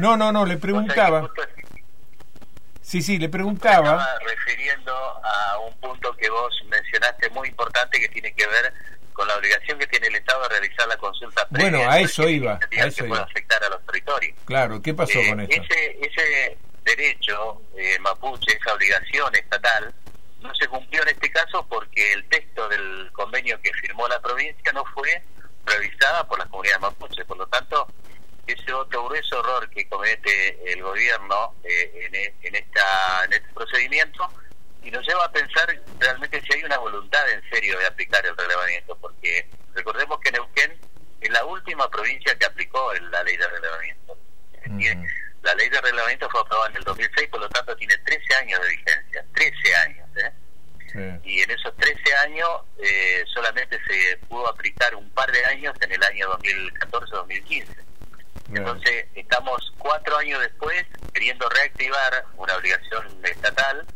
No, no, no, le preguntaba. Sí, sí, le preguntaba. Estaba refiriendo a un punto que vos mencionaste muy importante que tiene que ver con la obligación que tiene el Estado de realizar la consulta previa. Bueno, a eso iba. A eso que iba. puede afectar a los territorios. Claro, ¿qué pasó Eh, con esto? Ese, ese derecho eh, mapuche, esa obligación estatal, no se cumplió en este caso porque el texto del convenio que firmó la provincia no fue revisada por las comunidades mapuches. Por lo tanto, ese otro grueso error que comete el gobierno eh, en, e- en, esta, en este procedimiento y nos lleva a pensar realmente si hay una voluntad en serio de aplicar el relevamiento, porque recordemos que Neuquén es la última provincia que aplicó la ley de relevamiento. La ley de reglamento fue aprobada en el 2006, por lo tanto tiene 13 años de vigencia, 13 años. ¿eh? Sí. Y en esos 13 años eh, solamente se pudo aplicar un par de años en el año 2014-2015. Entonces, estamos cuatro años después queriendo reactivar una obligación estatal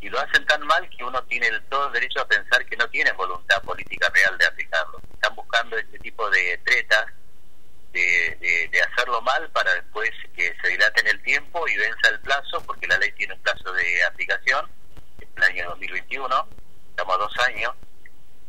y lo hacen tan mal que uno tiene el todo derecho a pensar que no tienen voluntad política real de aplicarlo. Están buscando este tipo de tretas, de, de, hacerlo mal para después que se dilate en el tiempo y venza el plazo, porque la ley tiene un plazo de aplicación, el año 2021, estamos a dos años,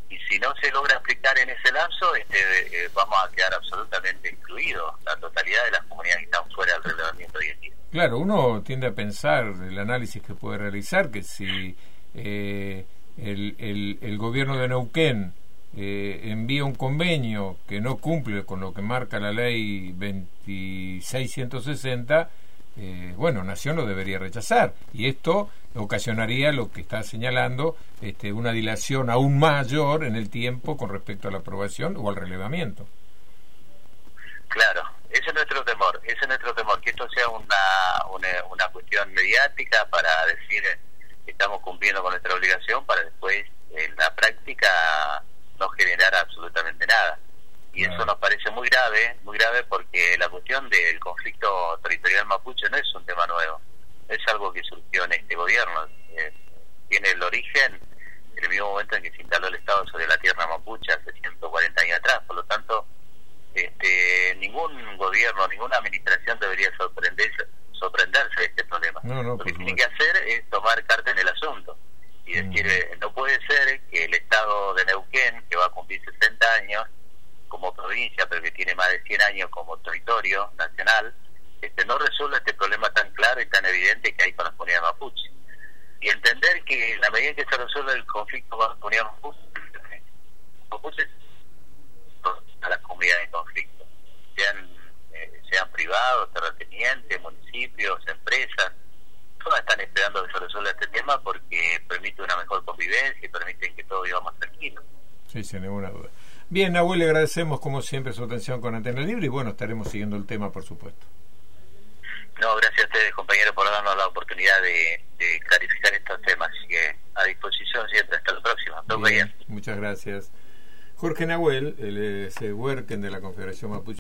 y si no se logra aplicar en ese lapso, este, eh, vamos a quedar absolutamente excluidos, la totalidad de las comunidades que están fuera del relevamiento hoy en. Claro, uno tiende a pensar, el análisis que puede realizar, que si eh, el, el, el gobierno de Neuquén eh, envía un convenio que no cumple con lo que marca la ley 2660, eh, bueno, Nación lo debería rechazar. Y esto ocasionaría lo que está señalando, este, una dilación aún mayor en el tiempo con respecto a la aprobación o al relevamiento. Claro, ese es nuestro temor, ese es nuestro temor, que esto sea una, una, una cuestión mediática para decir eh, que estamos cumpliendo con nuestra obligación para después en la práctica no generar absolutamente. Y eso nos parece muy grave, muy grave porque la cuestión del conflicto territorial mapuche no es un tema nuevo, es algo que surgió en este gobierno, eh, tiene el origen en el mismo momento en que se instaló el Estado sobre la tierra mapuche hace 140 años atrás, por lo tanto este, ningún gobierno, ninguna administración debería sorprenderse, sorprenderse de este problema. No, no, Lo que tiene que hacer es tomar carta en el asunto y decir, Mm. eh, no puede ser que el Estado de Neuquén, que va a cumplir 60 años como provincia, pero que tiene más de 100 años como territorio nacional, este, no resuelva este problema tan claro y tan evidente que hay con la comunidad mapuche. Y entender que en la medida que se resuelve el conflicto con la comunidad mapuche, mapuche a las comunidades en conflicto, sean, eh, sean privados, terratenientes, municipios, empresas, todas están esperando que se resuelva este tema porque permite una mejor convivencia y permite que todos vivamos tranquilos. Sí, sin ninguna duda. Bien, Nahuel, le agradecemos como siempre su atención con Antena Libre y bueno, estaremos siguiendo el tema, por supuesto. No, gracias a ustedes, compañeros, por darnos la oportunidad de, de clarificar estos temas. Así que a disposición siempre. Hasta la próxima. Bien, muchas gracias. Jorge Nahuel, el el Huerquen de la Confederación Mapuche.